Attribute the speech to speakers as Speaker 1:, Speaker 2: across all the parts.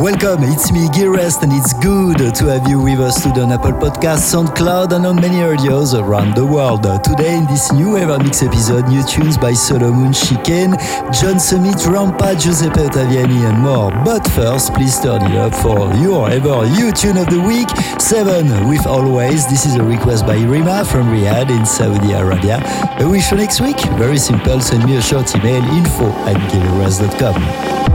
Speaker 1: Welcome, it's me, Rest, and it's good to have you with us today on Apple Podcasts, SoundCloud, and on many radios around the world. Today, in this new Ever Mix episode, new tunes by Solomun Chicane, John Summit, Rampa, Giuseppe Ottaviani, and more. But first, please turn it up for your ever you tune of the week, 7 with Always. This is a request by Rima from Riyadh in Saudi Arabia. A wish for next week? Very simple, send me a short email info at gileverest.com.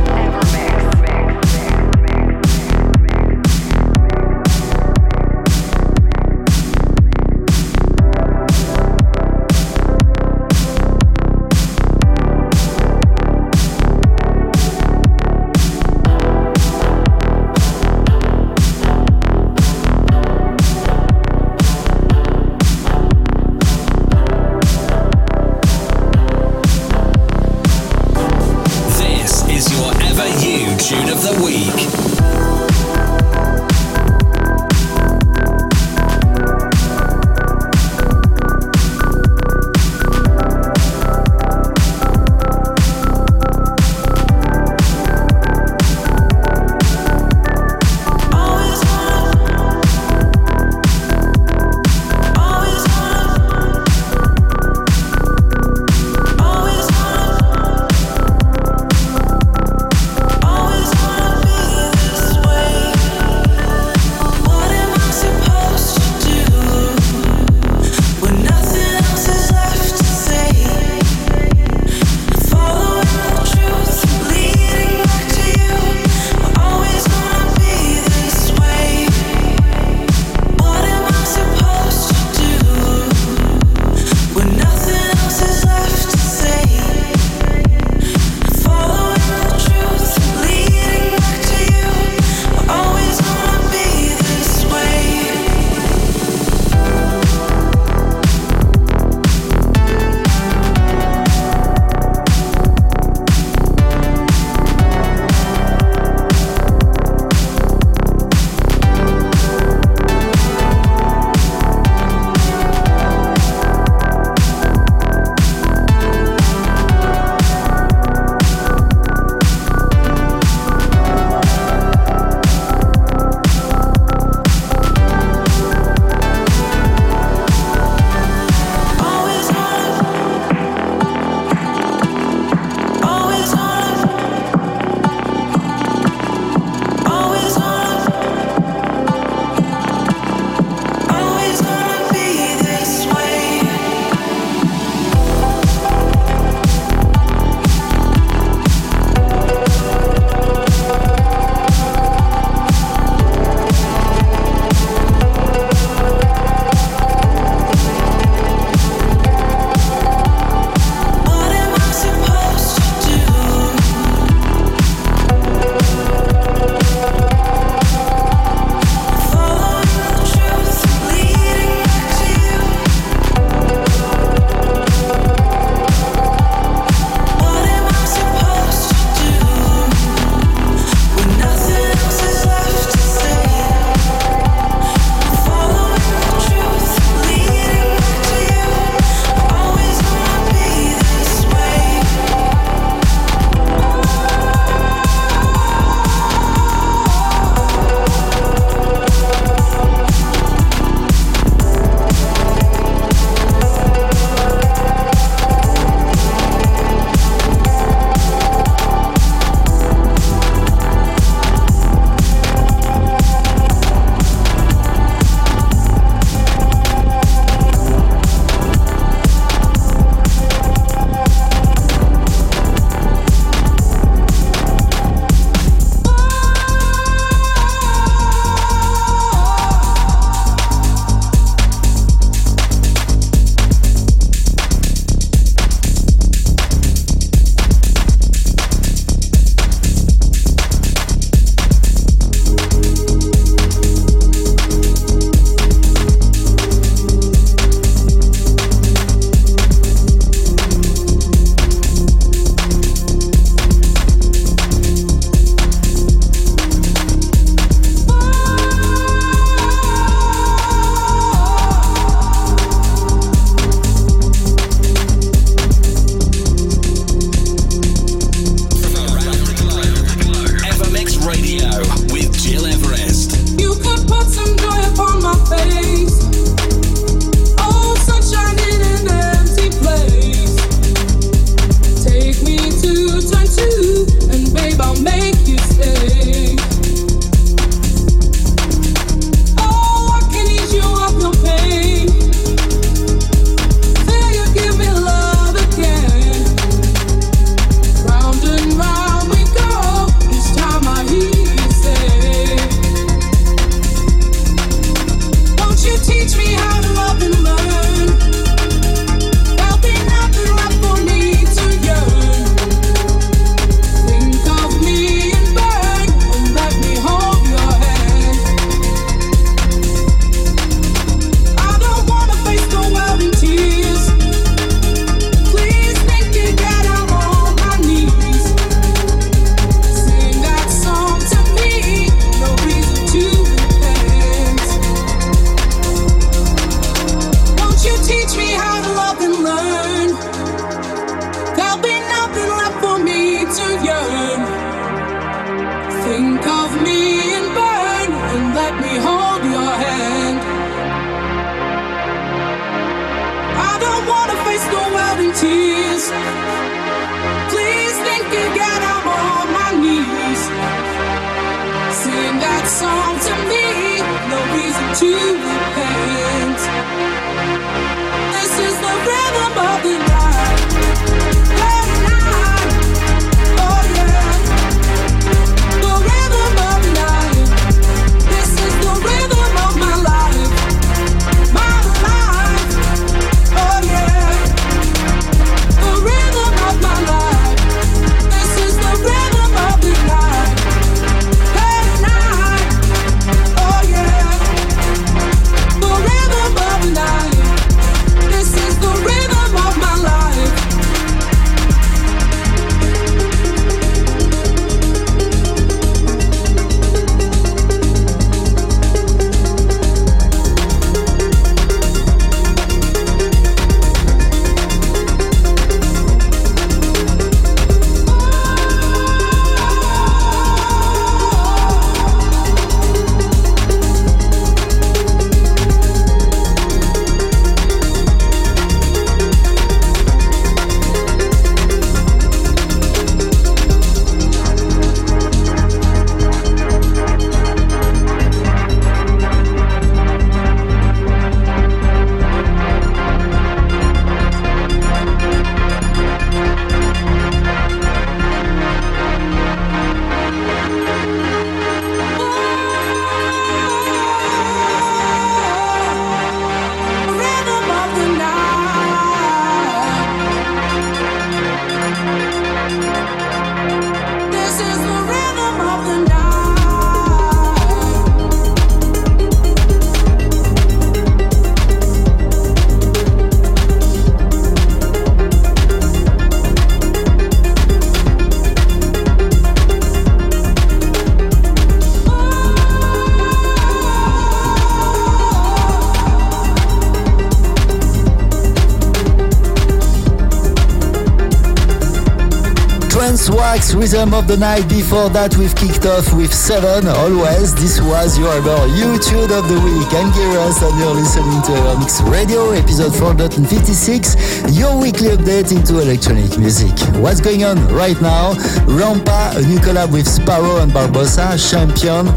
Speaker 1: Rhythm of the Night. Before that, we've kicked off with 7 Always. This was your YouTube of the Week. I'm Giras and you're listening to Mix Radio, episode 456, your weekly update into electronic music. What's going on right now? Rampa, a new collab with Sparrow and Barbossa, Champion.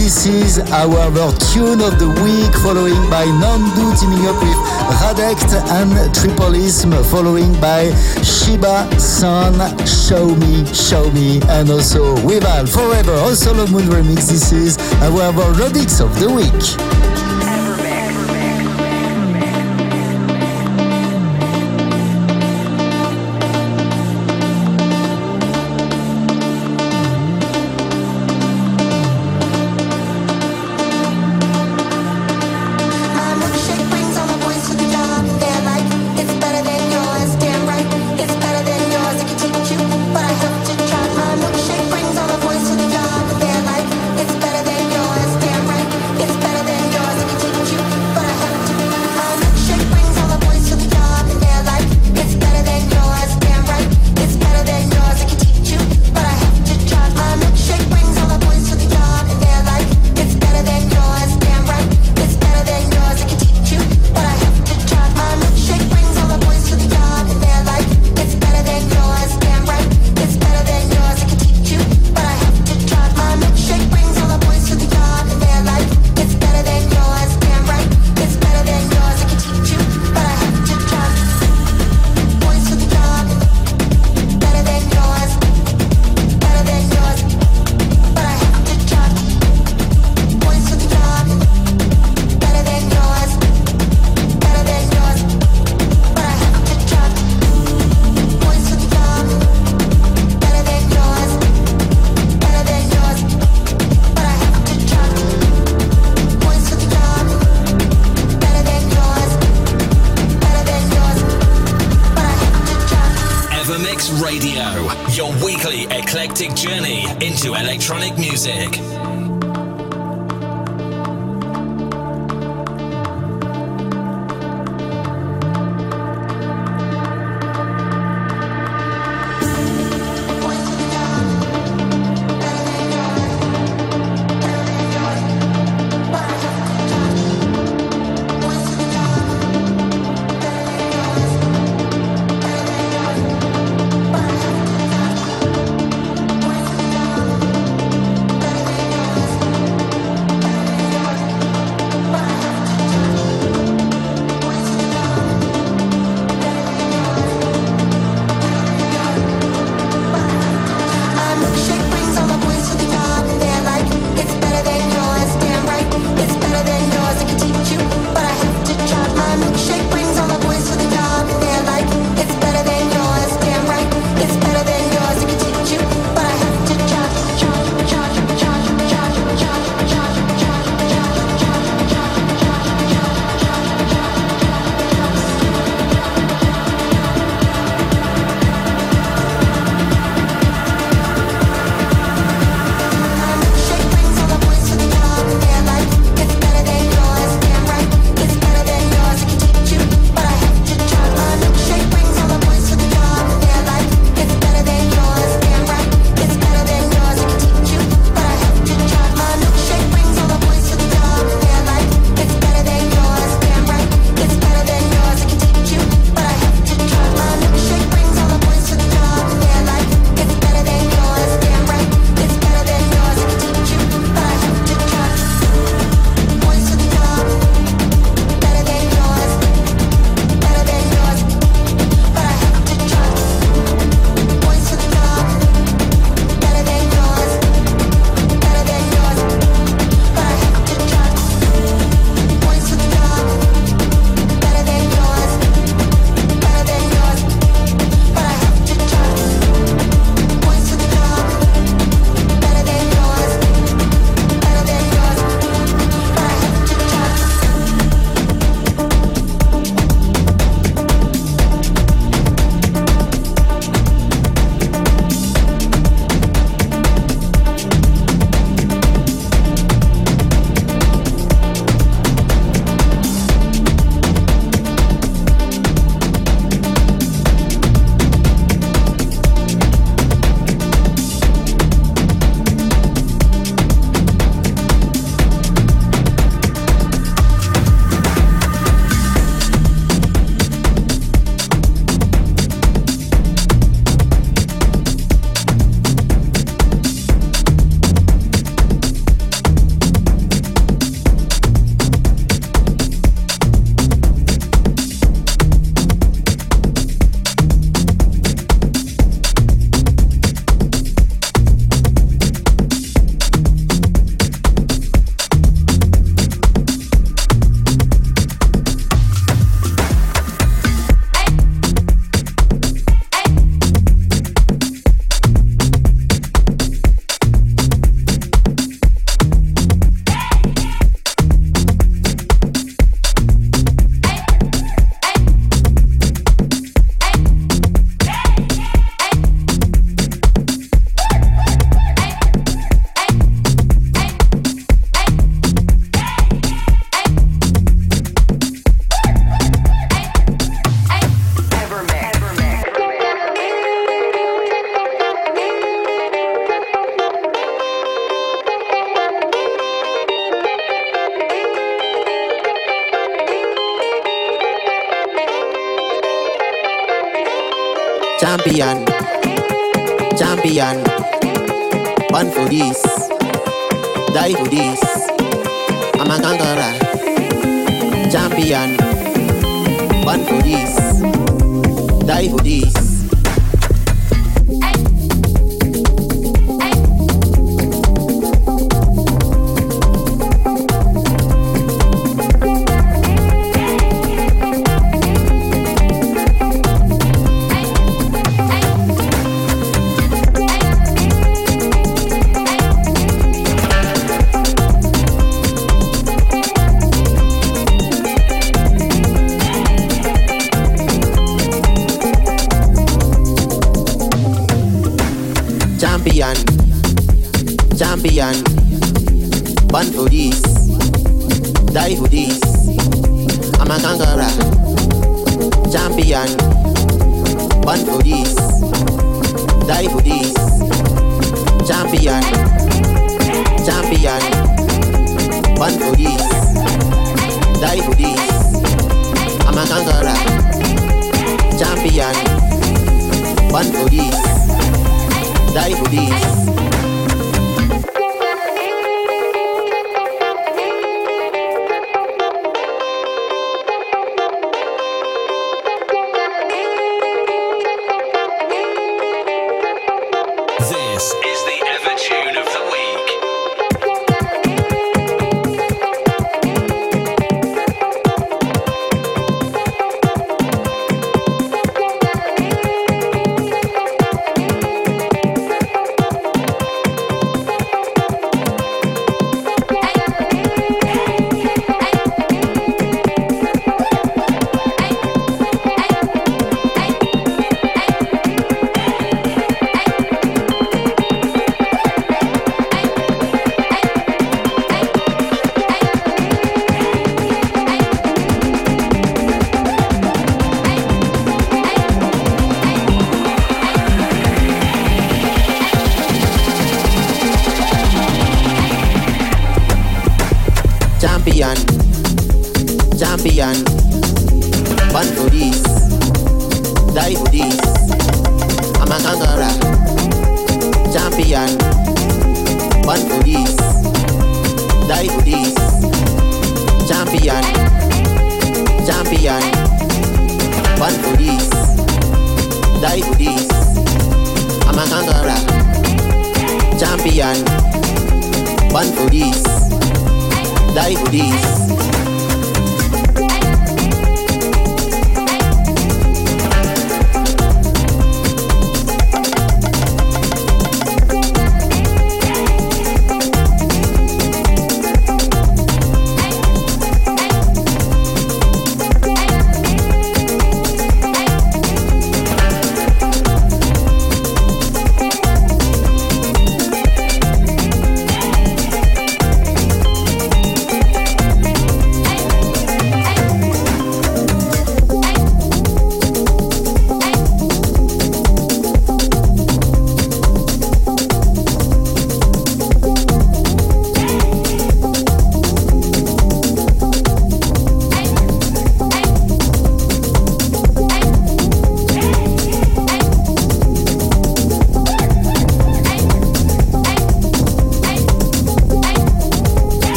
Speaker 1: This is our tune of the week, following by Nandu teaming up with Radect and Tripolism, following by Shiba San, Show Me, Show And also Wival Forever, also Moon remix. This is our Rodix of the week.
Speaker 2: to electronic music. Champion. Born for this, die for this.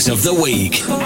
Speaker 3: Remix of the week.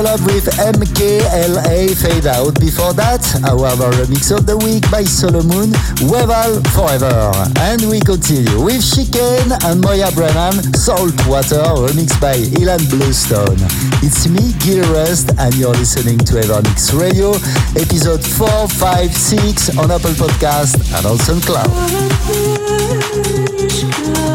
Speaker 1: Collab with MKLA Fade Out. Before that, our remix of the week by Solomun, Weval Forever. And we continue with Chicane and Moya Brennan, Salt Water, remixed by Ilan Bluestone. It's me, Gil Everest, and you're listening to Evermix Radio, episode 456 on Apple Podcast and also on SoundCloud.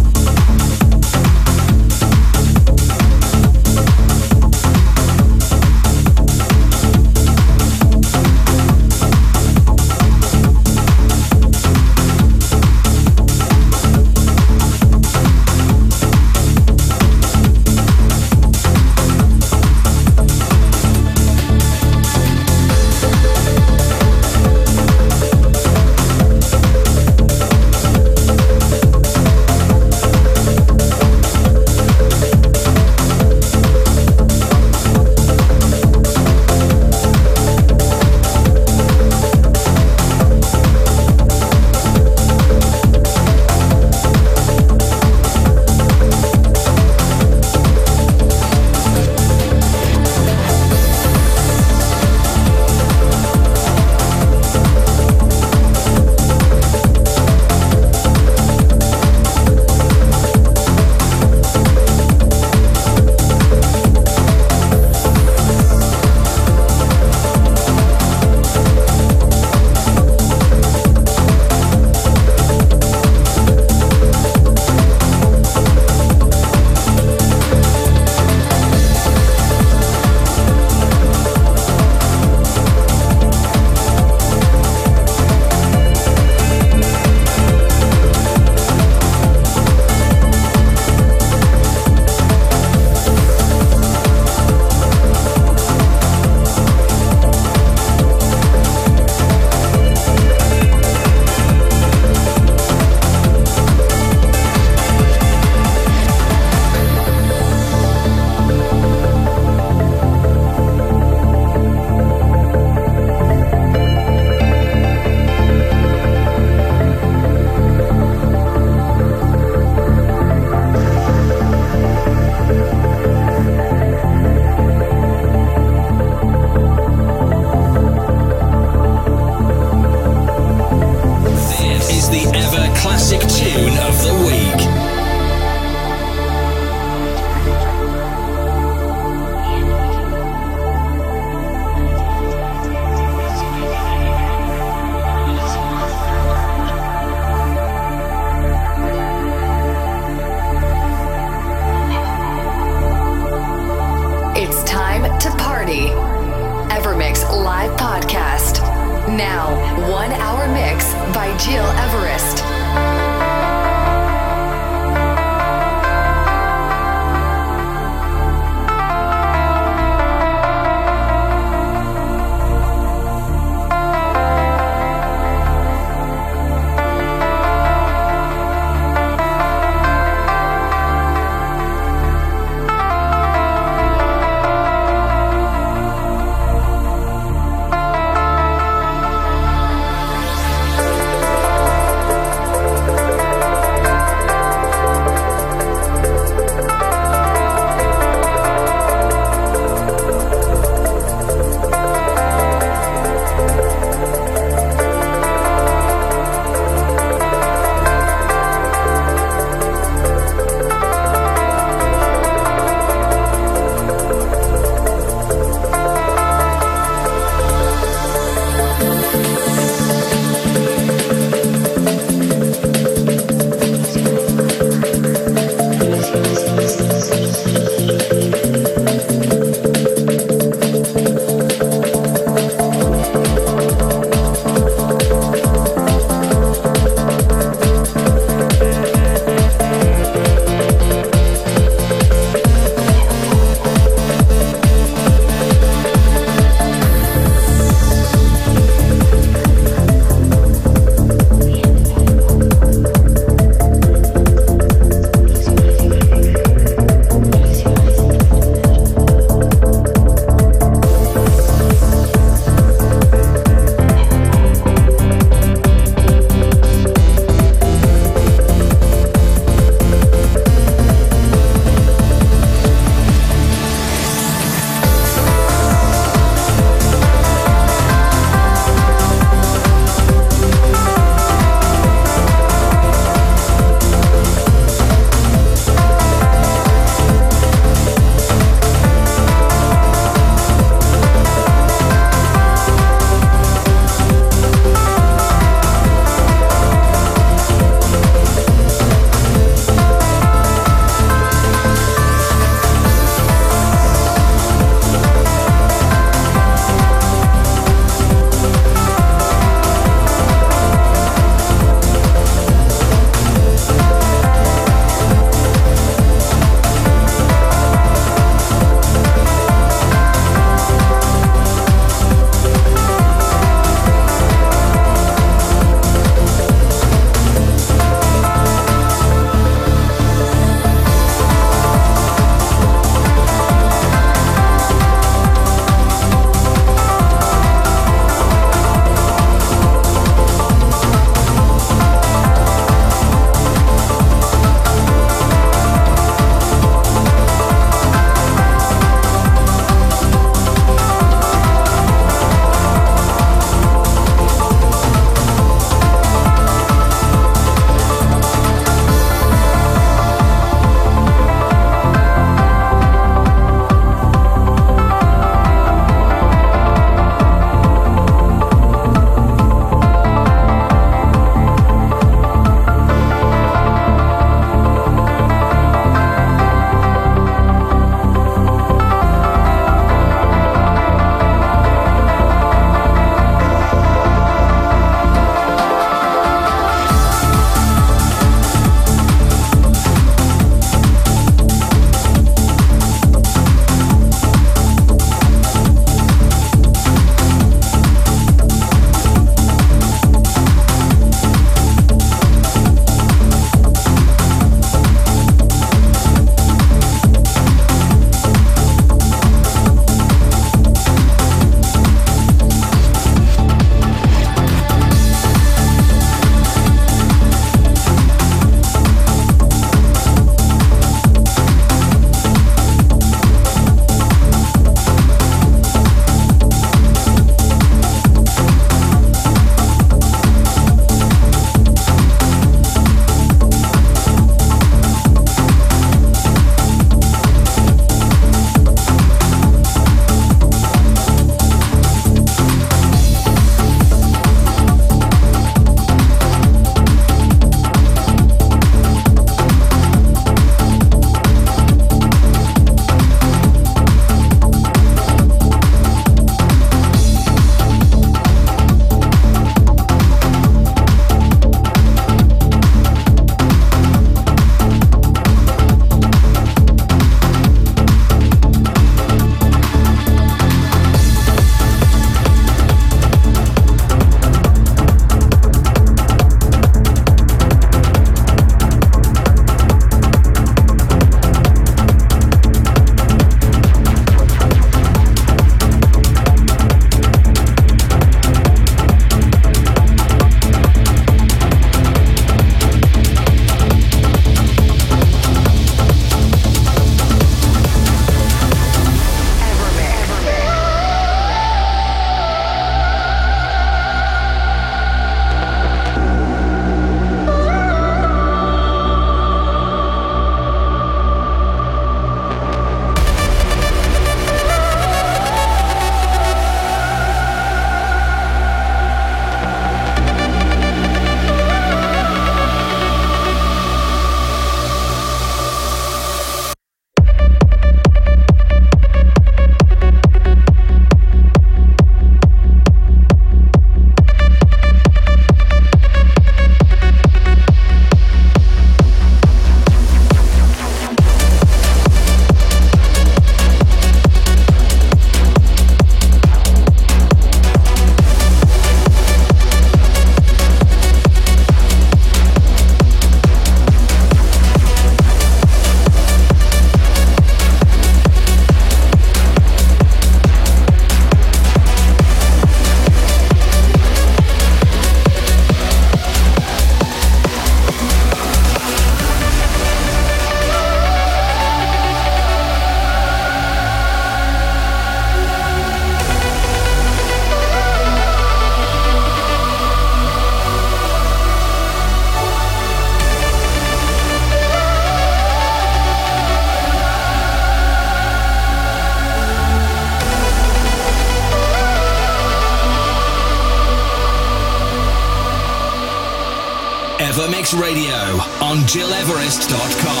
Speaker 3: On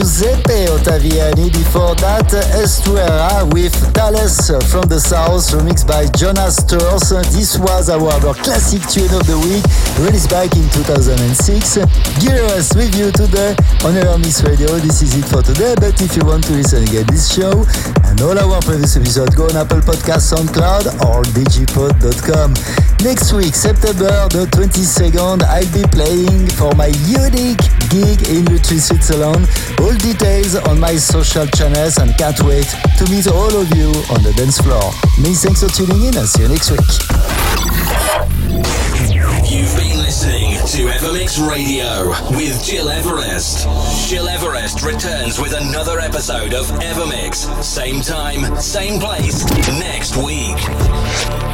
Speaker 1: Giuseppe Ottaviani. Before that, Estuera with Tales from the South, remixed by Jonas Steur's. This was our, our classic tune of the week, released back in 2006. Gearus with you today on Evermix Radio. This is it for today, but if you want to listen again this show and all our previous episodes, go on Apple Podcasts, SoundCloud, or digipod.com. Next week, September the 22nd, I'll be playing for my unique gig in Lutry, Switzerland. All details on my social channels and can't wait to meet all of you on the dance floor. Many thanks for tuning in and see you next week.
Speaker 3: You've been listening to Evermix Radio with Gil Everest. Gil Everest returns with another episode of Evermix. Same time, same place, next week.